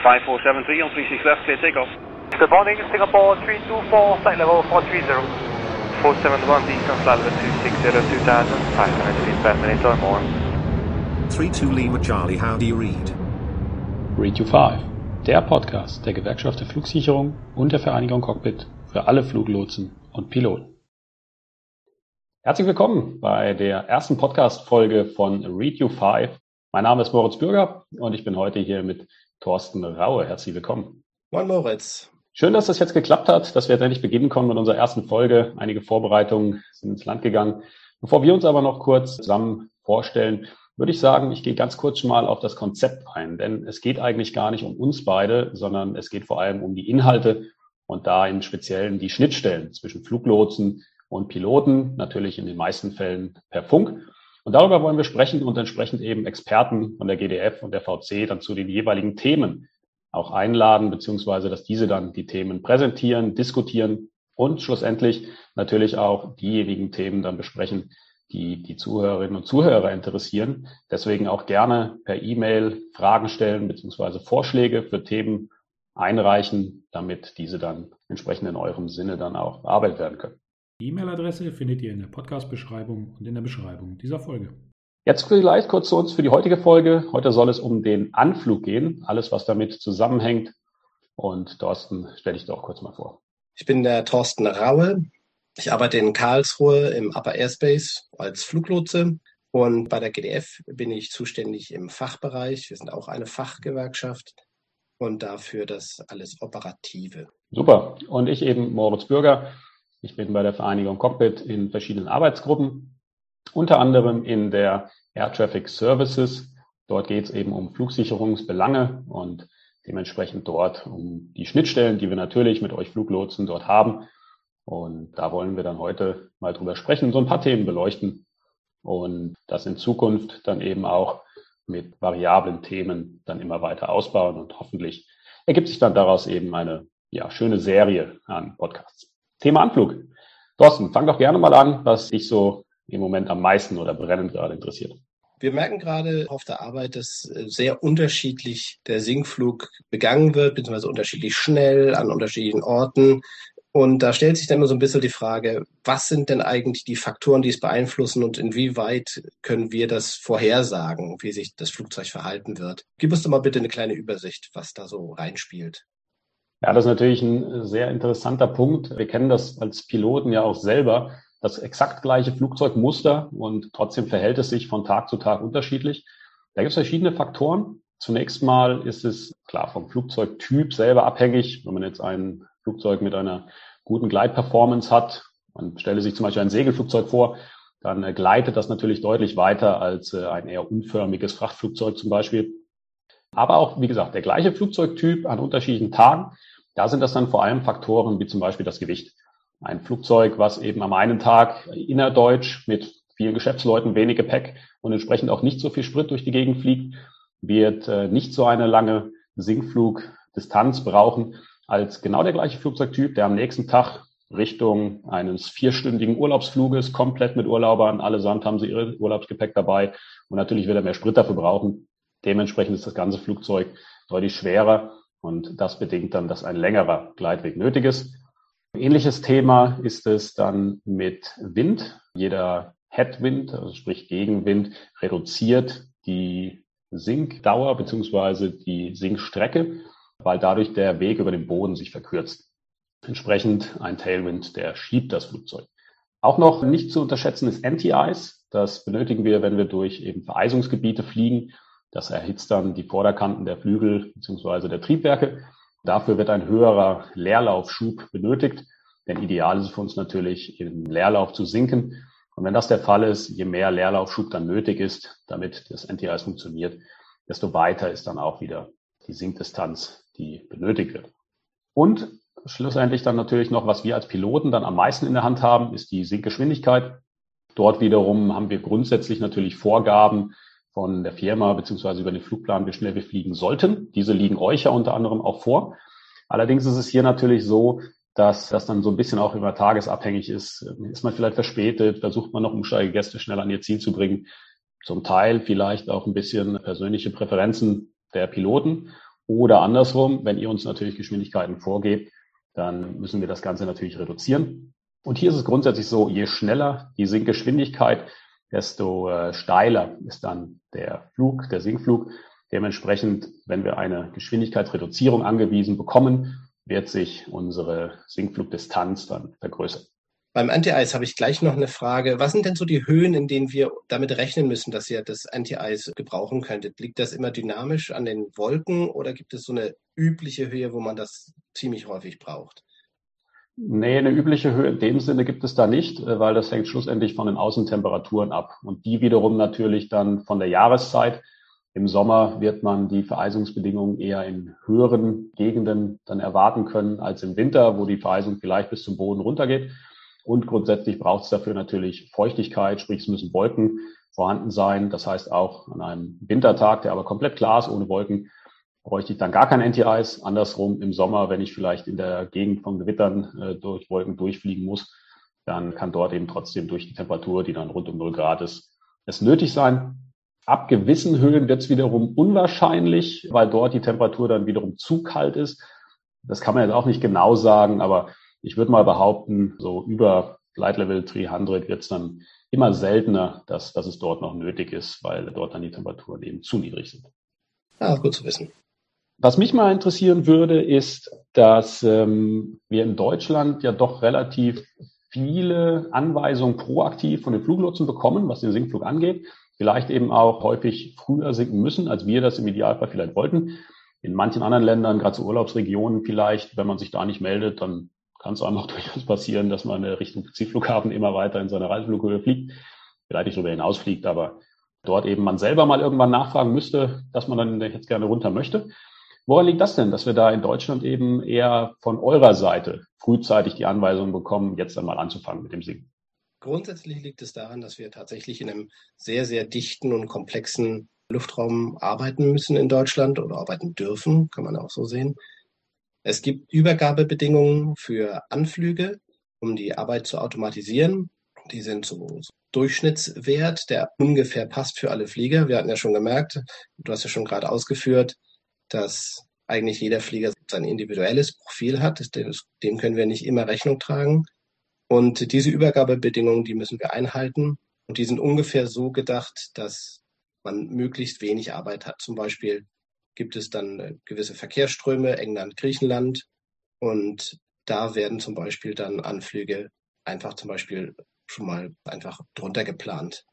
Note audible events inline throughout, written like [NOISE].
5473 on 36 left, clear takeoff. Good morning, Singapore 324, flight level 430. 471 distance level 260 2000, 500 feet per minute or more. 32 Lima Charlie, how do you read? Read You 5, der Podcast der Gewerkschaft der Flugsicherung und der Vereinigung Cockpit für alle Fluglotsen und Piloten. Herzlich willkommen bei der ersten Podcast-Folge von Read You 5. Mein Name ist Moritz Bürger und ich bin heute hier mit Thorsten Raue. Herzlich willkommen. Moin Moritz. Schön, dass das jetzt geklappt hat, dass wir jetzt endlich beginnen konnten mit unserer ersten Folge. Einige Vorbereitungen sind ins Land gegangen. Bevor wir uns aber noch kurz zusammen vorstellen, würde ich sagen, ich gehe ganz kurz mal auf das Konzept ein, denn es geht eigentlich gar nicht um uns beide, sondern es geht vor allem um die Inhalte und da im Speziellen die Schnittstellen zwischen Fluglotsen, und Piloten, natürlich in den meisten Fällen per Funk. Und darüber wollen wir sprechen und entsprechend eben Experten von der GDF und der VC dann zu den jeweiligen Themen auch einladen, beziehungsweise dass diese dann die Themen präsentieren, diskutieren und schlussendlich natürlich auch diejenigen Themen dann besprechen, die die Zuhörerinnen und Zuhörer interessieren. Deswegen auch gerne per E-Mail Fragen stellen, beziehungsweise Vorschläge für Themen einreichen, damit diese dann entsprechend in eurem Sinne dann auch bearbeitet werden können. Die E-Mail-Adresse findet ihr in der Podcast-Beschreibung und in der Beschreibung dieser Folge. Jetzt vielleicht kurz zu uns für die heutige Folge. Heute soll es um den Anflug gehen, alles was damit zusammenhängt. Und Thorsten, stell dich doch kurz mal vor. Ich bin der Thorsten Raue. Ich arbeite in Karlsruhe im Upper Airspace als Fluglotse und bei der GDF bin ich zuständig im Fachbereich. Wir sind auch eine Fachgewerkschaft und dafür das alles Operative. Super. Und ich eben Moritz Bürger. Ich bin bei der Vereinigung Cockpit in verschiedenen Arbeitsgruppen, unter anderem in der Air Traffic Services. Dort geht es eben um Flugsicherungsbelange und dementsprechend dort um die Schnittstellen, die wir natürlich mit euch Fluglotsen dort haben. Und da wollen wir dann heute mal drüber sprechen, so ein paar Themen beleuchten und das in Zukunft dann eben auch mit variablen Themen dann immer weiter ausbauen und hoffentlich ergibt sich dann daraus eben eine ja, schöne Serie an Podcasts. Thema Anflug. Thorsten, fang doch gerne mal an, was dich so im Moment am meisten oder brennend gerade interessiert. Wir merken gerade auf der Arbeit, dass äh, sehr unterschiedlich der Sinkflug begangen wird, beziehungsweise unterschiedlich schnell an unterschiedlichen Orten. Und da stellt sich dann immer so ein bisschen die Frage, was sind denn eigentlich die Faktoren, die es beeinflussen und inwieweit können wir das vorhersagen, wie sich das Flugzeug verhalten wird? Gib uns doch mal bitte eine kleine Übersicht, was da so reinspielt. Ja, das ist natürlich ein sehr interessanter Punkt. Wir kennen das als Piloten ja auch selber, das exakt gleiche Flugzeugmuster und trotzdem verhält es sich von Tag zu Tag unterschiedlich. Da gibt es verschiedene Faktoren. Zunächst mal ist es klar vom Flugzeugtyp selber abhängig. Wenn man jetzt ein Flugzeug mit einer guten Gleitperformance hat, man stelle sich zum Beispiel ein Segelflugzeug vor, dann gleitet das natürlich deutlich weiter als äh, ein eher unförmiges Frachtflugzeug zum Beispiel. Aber auch, wie gesagt, der gleiche Flugzeugtyp an unterschiedlichen Tagen da sind das dann vor allem Faktoren wie zum Beispiel das Gewicht. Ein Flugzeug, was eben am einen Tag innerdeutsch mit vielen Geschäftsleuten, wenig Gepäck und entsprechend auch nicht so viel Sprit durch die Gegend fliegt, wird äh, nicht so eine lange Sinkflugdistanz brauchen als genau der gleiche Flugzeugtyp, der am nächsten Tag Richtung eines vierstündigen Urlaubsfluges komplett mit Urlaubern, allesamt haben sie ihre Urlaubsgepäck dabei und natürlich wird er mehr Sprit dafür brauchen. Dementsprechend ist das ganze Flugzeug deutlich schwerer und das bedingt dann, dass ein längerer Gleitweg nötig ist. Ähnliches Thema ist es dann mit Wind. Jeder Headwind, also sprich Gegenwind, reduziert die Sinkdauer beziehungsweise die Sinkstrecke, weil dadurch der Weg über den Boden sich verkürzt. Entsprechend ein Tailwind, der schiebt das Flugzeug. Auch noch nicht zu unterschätzen ist Anti-Ice. Das benötigen wir, wenn wir durch eben Vereisungsgebiete fliegen das erhitzt dann die Vorderkanten der Flügel bzw. der Triebwerke. Dafür wird ein höherer Leerlaufschub benötigt, denn ideal ist es für uns natürlich, im Leerlauf zu sinken. Und wenn das der Fall ist, je mehr Leerlaufschub dann nötig ist, damit das NTIS funktioniert, desto weiter ist dann auch wieder die Sinkdistanz, die benötigt wird. Und schlussendlich dann natürlich noch, was wir als Piloten dann am meisten in der Hand haben, ist die Sinkgeschwindigkeit. Dort wiederum haben wir grundsätzlich natürlich Vorgaben, von der Firma beziehungsweise über den Flugplan, wie schnell wir fliegen sollten. Diese liegen euch ja unter anderem auch vor. Allerdings ist es hier natürlich so, dass das dann so ein bisschen auch über tagesabhängig ist. Ist man vielleicht verspätet, versucht man noch Umsteigegäste schnell an ihr Ziel zu bringen. Zum Teil vielleicht auch ein bisschen persönliche Präferenzen der Piloten Oder andersrum, wenn ihr uns natürlich Geschwindigkeiten vorgebt, dann müssen wir das Ganze natürlich reduzieren. Und hier ist es grundsätzlich so, je schneller die Sinkgeschwindigkeit, desto äh, steiler ist dann der Flug, der Sinkflug. Dementsprechend, wenn wir eine Geschwindigkeitsreduzierung angewiesen bekommen, wird sich unsere Sinkflugdistanz dann vergrößern. Beim Anti-Eis habe ich gleich noch eine Frage. Was sind denn so die Höhen, in denen wir damit rechnen müssen, dass ihr das Anti-Eis gebrauchen könntet? Liegt das immer dynamisch an den Wolken oder gibt es so eine übliche Höhe, wo man das ziemlich häufig braucht? Nee, eine übliche Höhe in dem Sinne gibt es da nicht, äh, weil das hängt schlussendlich von den Außentemperaturen ab. Und die wiederum natürlich dann von der Jahreszeit. Im Sommer wird man die Vereisungsbedingungen eher in höheren Gegenden dann erwarten können als im Winter, wo die Vereisung vielleicht bis zum Boden runtergeht. Und grundsätzlich braucht es dafür natürlich Feuchtigkeit, sprich es müssen Wolken vorhanden sein. Das heißt auch an einem Wintertag, der aber komplett klar ist, ohne Wolken, bräuchte ich dann gar kein Anti-Eis. Andersrum im Sommer, wenn ich vielleicht in der Gegend von Gewittern äh, durch Wolken durchfliegen muss, dann kann dort eben trotzdem durch die Temperatur, die dann rund um 0 Grad ist, es nötig sein. Ab gewissen Höhen wird es wiederum unwahrscheinlich, weil dort die Temperatur dann wiederum zu kalt ist. Das kann man jetzt auch nicht genau sagen, aber ich würde mal behaupten, so über Flight Level 300 wird es dann immer seltener, dass, dass es dort noch nötig ist, weil dort dann die Temperaturen eben zu niedrig sind. Ja, gut zu wissen. Was mich mal interessieren würde, ist, dass ähm, wir in Deutschland ja doch relativ viele Anweisungen proaktiv von den Fluglotsen bekommen, was den Sinkflug angeht. Vielleicht eben auch häufig früher sinken müssen, als wir das im Idealfall vielleicht wollten. In manchen anderen Ländern, gerade zu Urlaubsregionen vielleicht, wenn man sich da nicht meldet, dann kann es einem auch [LAUGHS] durchaus passieren, dass man Richtung Zielflughafen immer weiter in seiner Reiseflughöhe fliegt, vielleicht nicht darüber hinausfliegt, aber dort eben man selber mal irgendwann nachfragen müsste, dass man dann jetzt gerne runter möchte. Woran liegt das denn, dass wir da in Deutschland eben eher von eurer Seite frühzeitig die Anweisung bekommen, jetzt einmal anzufangen mit dem Singen? Grundsätzlich liegt es daran, dass wir tatsächlich in einem sehr, sehr dichten und komplexen Luftraum arbeiten müssen in Deutschland oder arbeiten dürfen, kann man auch so sehen. Es gibt Übergabebedingungen für Anflüge, um die Arbeit zu automatisieren. Die sind so, Durchschnittswert, der ungefähr passt für alle Flieger. Wir hatten ja schon gemerkt, du hast ja schon gerade ausgeführt, dass eigentlich jeder Flieger sein individuelles Profil hat. Dem können wir nicht immer Rechnung tragen. Und diese Übergabebedingungen, die müssen wir einhalten. Und die sind ungefähr so gedacht, dass man möglichst wenig Arbeit hat. Zum Beispiel gibt es dann äh, gewisse Verkehrsströme, England, Griechenland. Und da werden zum Beispiel dann Anflüge einfach zum Beispiel schon mal einfach drunter geplant.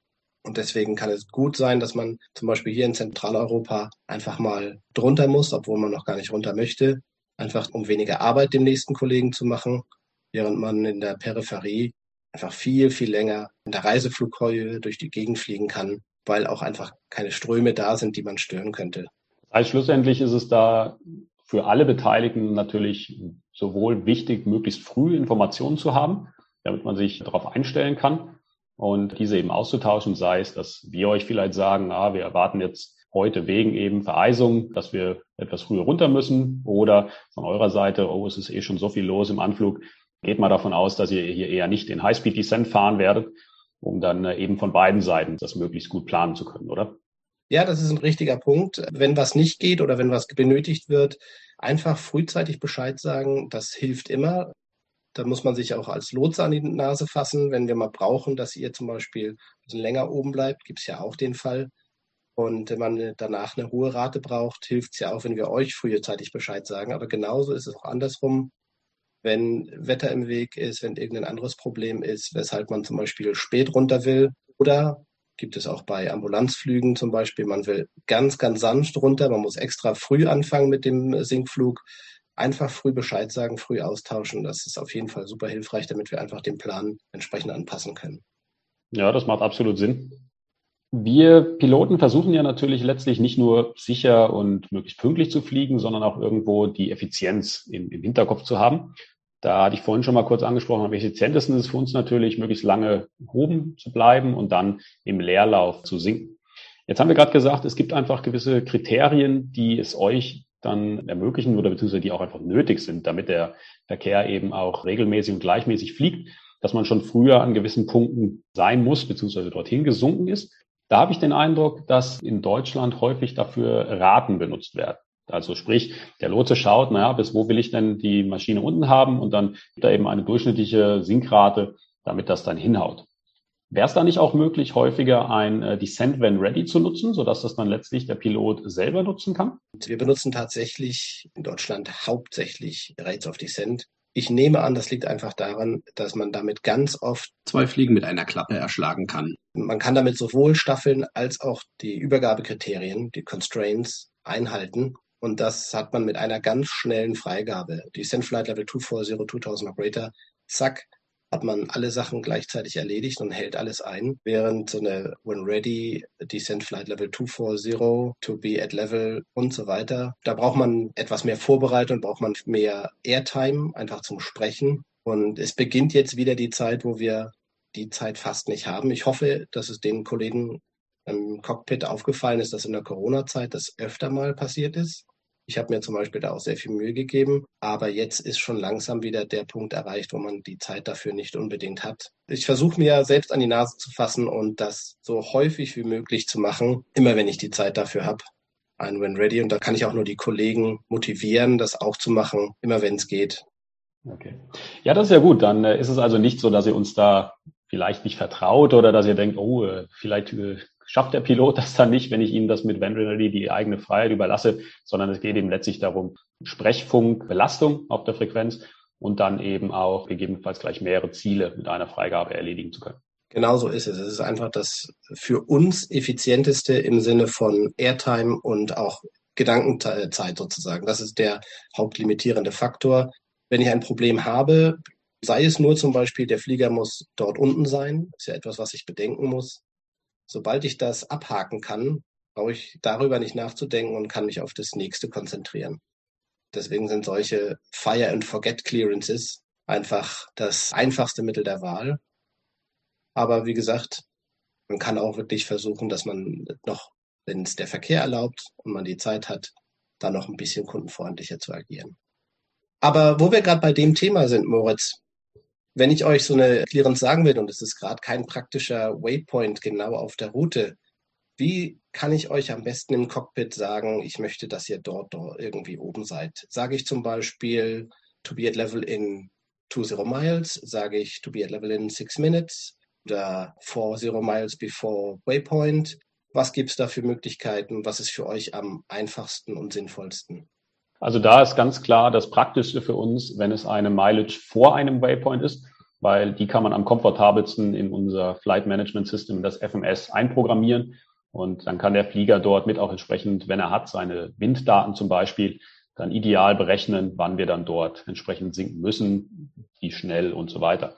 Und deswegen kann es gut sein, dass man zum Beispiel hier in Zentraleuropa einfach mal drunter muss, obwohl man noch gar nicht runter möchte, einfach um weniger Arbeit dem nächsten Kollegen zu machen, während man in der Peripherie einfach viel, viel länger in der Reiseflughöhe durch die Gegend fliegen kann, weil auch einfach keine Ströme da sind, die man stören könnte. Also schlussendlich ist es da für alle Beteiligten natürlich sowohl wichtig, möglichst früh Informationen zu haben, damit man sich darauf einstellen kann, und diese eben auszutauschen, sei es, dass wir euch vielleicht sagen, ah, wir erwarten jetzt heute wegen eben Vereisung, dass wir etwas früher runter müssen oder von eurer Seite, oh, es ist eh schon so viel los im Anflug, geht mal davon aus, dass ihr hier eher nicht den Highspeed Descent fahren werdet, um dann äh, eben von beiden Seiten das möglichst gut planen zu können, oder? Ja, das ist ein richtiger Punkt. Wenn was nicht geht oder wenn was benötigt wird, einfach frühzeitig Bescheid sagen, das hilft immer. Da muss man sich auch als Lotse an die Nase fassen, wenn wir mal brauchen, dass ihr zum Beispiel ein bisschen länger oben bleibt, gibt es ja auch den Fall. Und wenn man danach eine hohe Rate braucht, hilft es ja auch, wenn wir euch frühzeitig Bescheid sagen. Aber genauso ist es auch andersrum. Wenn Wetter im Weg ist, wenn irgendein anderes Problem ist, weshalb man zum Beispiel spät runter will. Oder gibt es auch bei Ambulanzflügen zum Beispiel, man will ganz, ganz sanft runter, man muss extra früh anfangen mit dem Sinkflug einfach früh Bescheid sagen, früh austauschen. Das ist auf jeden Fall super hilfreich, damit wir einfach den Plan entsprechend anpassen können. Ja, das macht absolut Sinn. Wir Piloten versuchen ja natürlich letztlich nicht nur sicher und möglichst pünktlich zu fliegen, sondern auch irgendwo die Effizienz im, im Hinterkopf zu haben. Da hatte ich vorhin schon mal kurz angesprochen, am effizientesten ist es für uns natürlich, möglichst lange oben zu bleiben und dann im Leerlauf zu sinken. Jetzt haben wir gerade gesagt, es gibt einfach gewisse Kriterien, die es euch dann ermöglichen oder beziehungsweise die auch einfach nötig sind, damit der Verkehr eben auch regelmäßig und gleichmäßig fliegt, dass man schon früher an gewissen Punkten sein muss, beziehungsweise dorthin gesunken ist. Da habe ich den Eindruck, dass in Deutschland häufig dafür Raten benutzt werden. Also sprich, der Lotse schaut, naja, bis wo will ich denn die Maschine unten haben und dann gibt er eben eine durchschnittliche Sinkrate, damit das dann hinhaut. Wäre es da nicht auch möglich, häufiger ein äh, Descent When Ready zu nutzen, sodass das dann letztlich der Pilot selber nutzen kann? Wir benutzen tatsächlich in Deutschland hauptsächlich Rates of Descent. Ich nehme an, das liegt einfach daran, dass man damit ganz oft zwei Fliegen mit einer Klappe erschlagen kann. Man kann damit sowohl Staffeln als auch die Übergabekriterien, die Constraints einhalten. Und das hat man mit einer ganz schnellen Freigabe. Descent Flight Level 240 2000 Operator, zack, hat man alle Sachen gleichzeitig erledigt und hält alles ein, während so eine When Ready, Descent Flight Level 240, To Be at Level und so weiter, da braucht man etwas mehr Vorbereitung, braucht man mehr Airtime, einfach zum Sprechen. Und es beginnt jetzt wieder die Zeit, wo wir die Zeit fast nicht haben. Ich hoffe, dass es den Kollegen im Cockpit aufgefallen ist, dass in der Corona-Zeit das öfter mal passiert ist. Ich habe mir zum Beispiel da auch sehr viel Mühe gegeben, aber jetzt ist schon langsam wieder der Punkt erreicht, wo man die Zeit dafür nicht unbedingt hat. Ich versuche mir selbst an die Nase zu fassen und das so häufig wie möglich zu machen, immer wenn ich die Zeit dafür habe. Ein When Ready und da kann ich auch nur die Kollegen motivieren, das auch zu machen, immer wenn es geht. Okay. Ja, das ist ja gut. Dann äh, ist es also nicht so, dass ihr uns da vielleicht nicht vertraut oder dass ihr denkt, oh, äh, vielleicht äh, schafft der Pilot das dann nicht, wenn ich ihm das mit Venrility die eigene Freiheit überlasse, sondern es geht eben letztlich darum, Sprechfunk, Belastung auf der Frequenz und dann eben auch gegebenenfalls gleich mehrere Ziele mit einer Freigabe erledigen zu können. Genau so ist es. Es ist einfach das für uns effizienteste im Sinne von Airtime und auch Gedankenzeit sozusagen. Das ist der hauptlimitierende Faktor. Wenn ich ein Problem habe, sei es nur zum Beispiel, der Flieger muss dort unten sein, ist ja etwas, was ich bedenken muss, sobald ich das abhaken kann, brauche ich darüber nicht nachzudenken und kann mich auf das nächste konzentrieren. Deswegen sind solche Fire and Forget Clearances einfach das einfachste Mittel der Wahl. Aber wie gesagt, man kann auch wirklich versuchen, dass man noch, wenn es der Verkehr erlaubt und man die Zeit hat, dann noch ein bisschen kundenfreundlicher zu agieren. Aber wo wir gerade bei dem Thema sind, Moritz, wenn ich euch so eine Clearance sagen will, und es ist gerade kein praktischer Waypoint genau auf der Route, wie kann ich euch am besten im Cockpit sagen, ich möchte, dass ihr dort, dort irgendwie oben seid? Sage ich zum Beispiel to be at level in 20 miles, sage ich to be at level in 6 minutes oder 40 miles before Waypoint. Was gibt es da für Möglichkeiten? Was ist für euch am einfachsten und sinnvollsten? Also da ist ganz klar das Praktischste für uns, wenn es eine Mileage vor einem Waypoint ist, weil die kann man am komfortabelsten in unser Flight Management System, das FMS, einprogrammieren. Und dann kann der Flieger dort mit auch entsprechend, wenn er hat, seine Winddaten zum Beispiel, dann ideal berechnen, wann wir dann dort entsprechend sinken müssen, wie schnell und so weiter.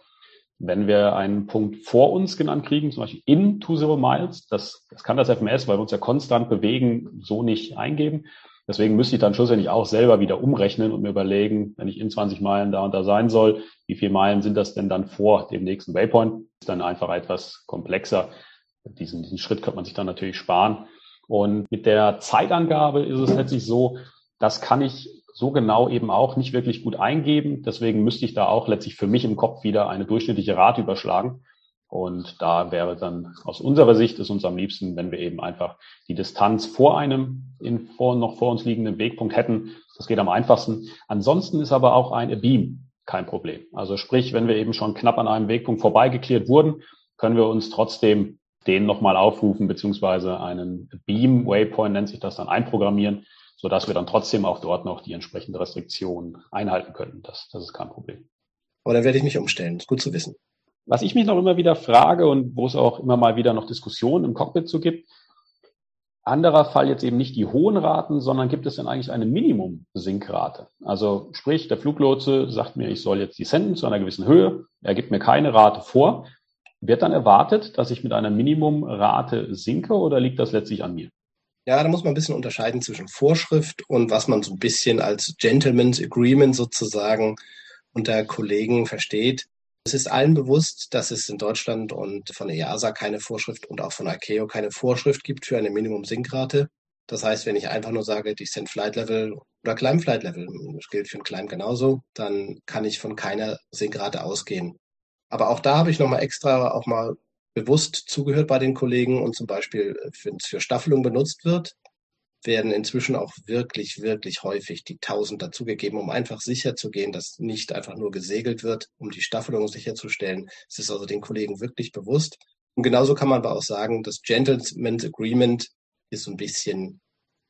Wenn wir einen Punkt vor uns genannt kriegen, zum Beispiel in 20 Miles, das, das kann das FMS, weil wir uns ja konstant bewegen, so nicht eingeben. Deswegen müsste ich dann schlussendlich auch selber wieder umrechnen und mir überlegen, wenn ich in 20 Meilen da und da sein soll, wie viele Meilen sind das denn dann vor dem nächsten Waypoint? Ist dann einfach etwas komplexer. Diesen, diesen Schritt könnte man sich dann natürlich sparen. Und mit der Zeitangabe ist es letztlich so, das kann ich so genau eben auch nicht wirklich gut eingeben. Deswegen müsste ich da auch letztlich für mich im Kopf wieder eine durchschnittliche Rate überschlagen. Und da wäre dann aus unserer Sicht ist uns am liebsten, wenn wir eben einfach die Distanz vor einem in vor, noch vor uns liegenden Wegpunkt hätten. Das geht am einfachsten. Ansonsten ist aber auch ein Beam kein Problem. Also sprich, wenn wir eben schon knapp an einem Wegpunkt vorbeigeklärt wurden, können wir uns trotzdem den nochmal aufrufen, beziehungsweise einen Beam Waypoint nennt sich das dann einprogrammieren, sodass wir dann trotzdem auch dort noch die entsprechende Restriktion einhalten können. Das, das ist kein Problem. Aber da werde ich mich umstellen. Gut zu wissen. Was ich mich noch immer wieder frage und wo es auch immer mal wieder noch Diskussionen im Cockpit zu gibt, anderer Fall jetzt eben nicht die hohen Raten, sondern gibt es denn eigentlich eine Minimum-Sinkrate? Also sprich, der Fluglotse sagt mir, ich soll jetzt die senden zu einer gewissen Höhe, er gibt mir keine Rate vor. Wird dann erwartet, dass ich mit einer Minimumrate sinke oder liegt das letztlich an mir? Ja, da muss man ein bisschen unterscheiden zwischen Vorschrift und was man so ein bisschen als Gentleman's Agreement sozusagen unter Kollegen versteht. Es ist allen bewusst, dass es in Deutschland und von der EASA keine Vorschrift und auch von ICAO keine Vorschrift gibt für eine Minimum-Sinkrate. Das heißt, wenn ich einfach nur sage, Descent Flight Level oder Climb Flight Level, das gilt für ein Climb genauso, dann kann ich von keiner Sinkrate ausgehen. Aber auch da habe ich nochmal extra auch mal bewusst zugehört bei den Kollegen und zum Beispiel, wenn es für Staffelung benutzt wird, werden inzwischen auch wirklich, wirklich häufig die 1000 dazugegeben, um einfach sicher zu gehen, dass nicht einfach nur gesegelt wird, um die Staffelung sicherzustellen. Es ist also den Kollegen wirklich bewusst. Und genauso kann man aber auch sagen, das Gentleman's Agreement ist so ein bisschen,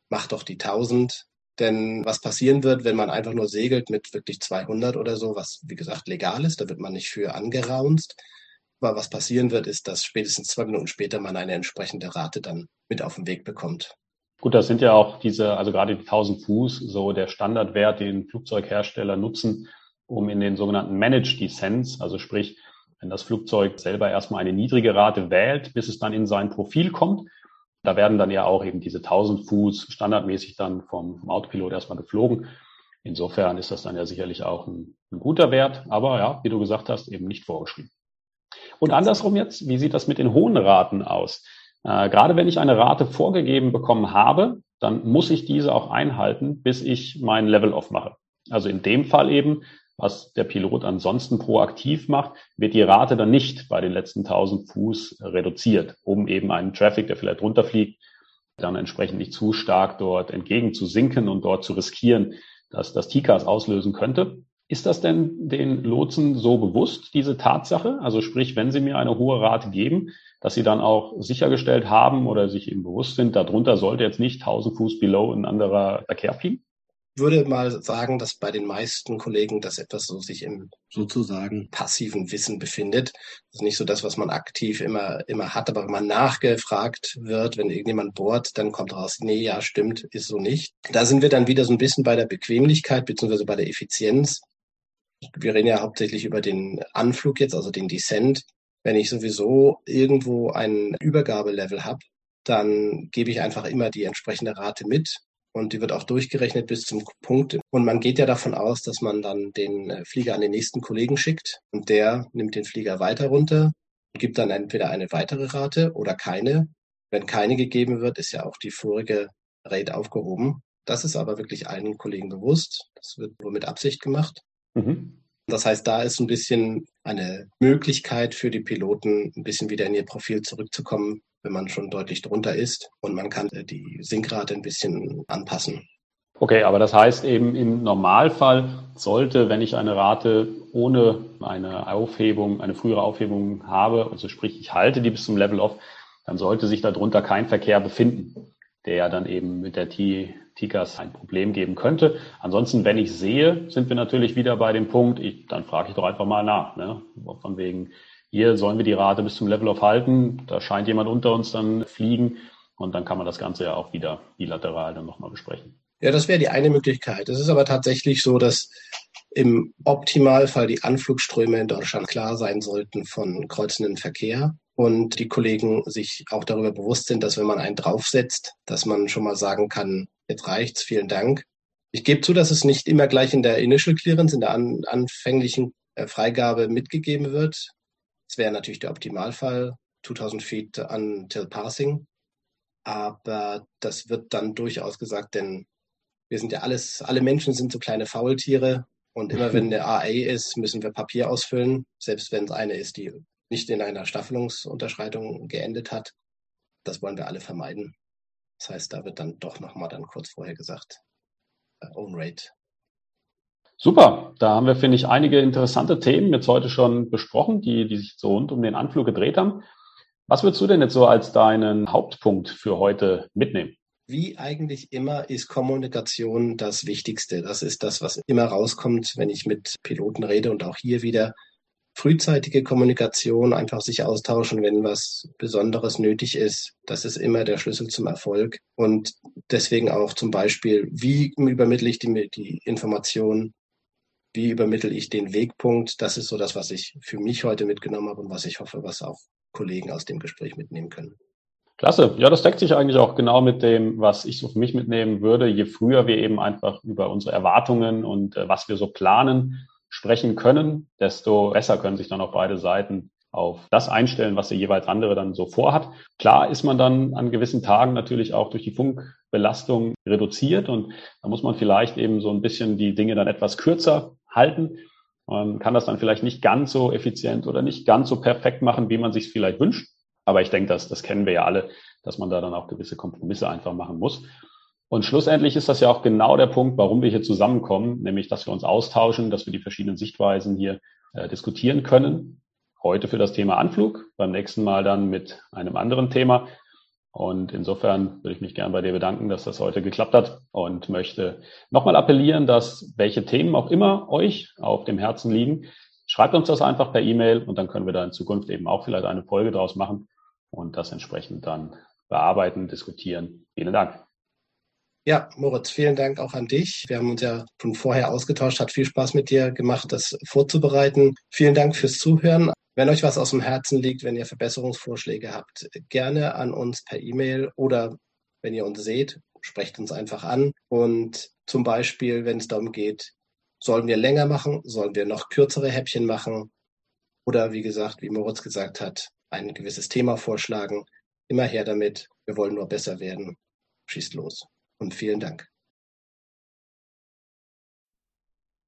macht doch die 1000. Denn was passieren wird, wenn man einfach nur segelt mit wirklich 200 oder so, was wie gesagt legal ist, da wird man nicht für angeraunzt. Aber was passieren wird, ist, dass spätestens zwei Minuten später man eine entsprechende Rate dann mit auf den Weg bekommt. Gut, das sind ja auch diese, also gerade die 1000 Fuß, so der Standardwert, den Flugzeughersteller nutzen, um in den sogenannten Managed Descents, also sprich, wenn das Flugzeug selber erstmal eine niedrige Rate wählt, bis es dann in sein Profil kommt. Da werden dann ja auch eben diese 1000 Fuß standardmäßig dann vom, Autopilot erstmal geflogen. Insofern ist das dann ja sicherlich auch ein, ein guter Wert, aber ja, wie du gesagt hast, eben nicht vorgeschrieben. Und andersrum jetzt, wie sieht das mit den hohen Raten aus? Äh, gerade wenn ich eine Rate vorgegeben bekommen habe, dann muss ich diese auch einhalten, bis ich mein Level off mache. Also in dem Fall eben, was der Pilot ansonsten proaktiv macht, wird die Rate dann nicht bei den letzten 1000 Fuß reduziert, um eben einen Traffic, der vielleicht runterfliegt, dann entsprechend nicht zu stark dort entgegen zu sinken und dort zu riskieren, dass das TCAS auslösen könnte. Ist das denn den Lotsen so bewusst, diese Tatsache? Also sprich, wenn sie mir eine hohe Rate geben, dass sie dann auch sichergestellt haben oder sich eben bewusst sind, darunter sollte jetzt nicht 1000 Fuß below ein anderer Verkehr fliegen? Ich würde mal sagen, dass bei den meisten Kollegen das etwas so sich im sozusagen passiven Wissen befindet. Das ist nicht so das, was man aktiv immer, immer hat, aber wenn man nachgefragt wird, wenn irgendjemand bohrt, dann kommt raus, nee, ja, stimmt, ist so nicht. Da sind wir dann wieder so ein bisschen bei der Bequemlichkeit beziehungsweise bei der Effizienz wir reden ja hauptsächlich über den Anflug jetzt, also den Descent. Wenn ich sowieso irgendwo ein Übergabelevel habe, dann gebe ich einfach immer die entsprechende Rate mit und die wird auch durchgerechnet bis zum Punkt. Und man geht ja davon aus, dass man dann den äh, Flieger an den nächsten Kollegen schickt und der nimmt den Flieger weiter runter und gibt dann entweder eine weitere Rate oder keine. Wenn keine gegeben wird, ist ja auch die vorige Rate aufgehoben. Das ist aber wirklich allen Kollegen bewusst. Das wird nur mit Absicht gemacht. Mhm. Das heißt, da ist ein bisschen eine Möglichkeit für die Piloten, ein bisschen wieder in ihr Profil zurückzukommen, wenn man schon deutlich drunter ist. Und man kann die Sinkrate ein bisschen anpassen. Okay, aber das heißt eben im Normalfall sollte, wenn ich eine Rate ohne eine Aufhebung, eine frühere Aufhebung habe, also sprich ich halte die bis zum Level off, dann sollte sich darunter kein Verkehr befinden, der dann eben mit der T Tickers ein Problem geben könnte. Ansonsten, wenn ich sehe, sind wir natürlich wieder bei dem Punkt, ich, dann frage ich doch einfach mal nach. Ne? Von wegen, hier sollen wir die Rate bis zum Level of halten, da scheint jemand unter uns dann fliegen und dann kann man das Ganze ja auch wieder bilateral dann nochmal besprechen. Ja, das wäre die eine Möglichkeit. Es ist aber tatsächlich so, dass im Optimalfall die Anflugströme in Deutschland klar sein sollten von kreuzenden Verkehr und die Kollegen sich auch darüber bewusst sind, dass wenn man einen draufsetzt, dass man schon mal sagen kann, jetzt reicht's, vielen Dank. Ich gebe zu, dass es nicht immer gleich in der Initial Clearance, in der an, anfänglichen äh, Freigabe mitgegeben wird. Das wäre natürlich der Optimalfall, 2000 Feet until passing. Aber das wird dann durchaus gesagt, denn wir sind ja alles, alle Menschen sind so kleine Faultiere und immer [LAUGHS] wenn eine AA ist, müssen wir Papier ausfüllen, selbst wenn es eine ist, die nicht in einer Staffelungsunterschreitung geendet hat. Das wollen wir alle vermeiden. Das heißt, da wird dann doch nochmal dann kurz vorher gesagt, äh, Own Rate. Super, da haben wir, finde ich, einige interessante Themen jetzt heute schon besprochen, die, die sich so rund um den Anflug gedreht haben. Was würdest du denn jetzt so als deinen Hauptpunkt für heute mitnehmen? Wie eigentlich immer ist Kommunikation das Wichtigste. Das ist das, was immer rauskommt, wenn ich mit Piloten rede und auch hier wieder frühzeitige Kommunikation, einfach sich austauschen, wenn was Besonderes nötig ist. Das ist immer der Schlüssel zum Erfolg. Und deswegen auch zum Beispiel, wie übermittle ich die, die Information? Wie übermittle ich den Wegpunkt? Das ist so das, was ich für mich heute mitgenommen habe und was ich hoffe, was auch Kollegen aus dem Gespräch mitnehmen können. Klasse. Ja, das deckt sich eigentlich auch genau mit dem, was ich so für mich mitnehmen würde. Je früher wir eben einfach über unsere Erwartungen und äh, was wir so planen, sprechen können, desto besser können sich dann auch beide Seiten auf das einstellen, was der jeweils andere dann so vorhat. Klar ist man dann an gewissen Tagen natürlich auch durch die Funkbelastung reduziert und da muss man vielleicht eben so ein bisschen die Dinge dann etwas kürzer halten. Man kann das dann vielleicht nicht ganz so effizient oder nicht ganz so perfekt machen, wie man sich vielleicht wünscht. Aber ich denke, das, das kennen wir ja alle, dass man da dann auch gewisse Kompromisse einfach machen muss. Und schlussendlich ist das ja auch genau der Punkt, warum wir hier zusammenkommen, nämlich dass wir uns austauschen, dass wir die verschiedenen Sichtweisen hier äh, diskutieren können. Heute für das Thema Anflug, beim nächsten Mal dann mit einem anderen Thema. Und insofern würde ich mich gern bei dir bedanken, dass das heute geklappt hat und möchte nochmal appellieren, dass welche Themen auch immer euch auf dem Herzen liegen, schreibt uns das einfach per E-Mail und dann können wir da in Zukunft eben auch vielleicht eine Folge draus machen und das entsprechend dann bearbeiten, diskutieren. Vielen Dank. Ja, Moritz, vielen Dank auch an dich. Wir haben uns ja von vorher ausgetauscht, hat viel Spaß mit dir gemacht, das vorzubereiten. Vielen Dank fürs Zuhören. Wenn euch was aus dem Herzen liegt, wenn ihr Verbesserungsvorschläge habt, gerne an uns per E-Mail oder wenn ihr uns seht, sprecht uns einfach an. Und zum Beispiel, wenn es darum geht, sollen wir länger machen, sollen wir noch kürzere Häppchen machen oder wie gesagt, wie Moritz gesagt hat, ein gewisses Thema vorschlagen. Immer her damit. Wir wollen nur besser werden. Schießt los. Und vielen Dank.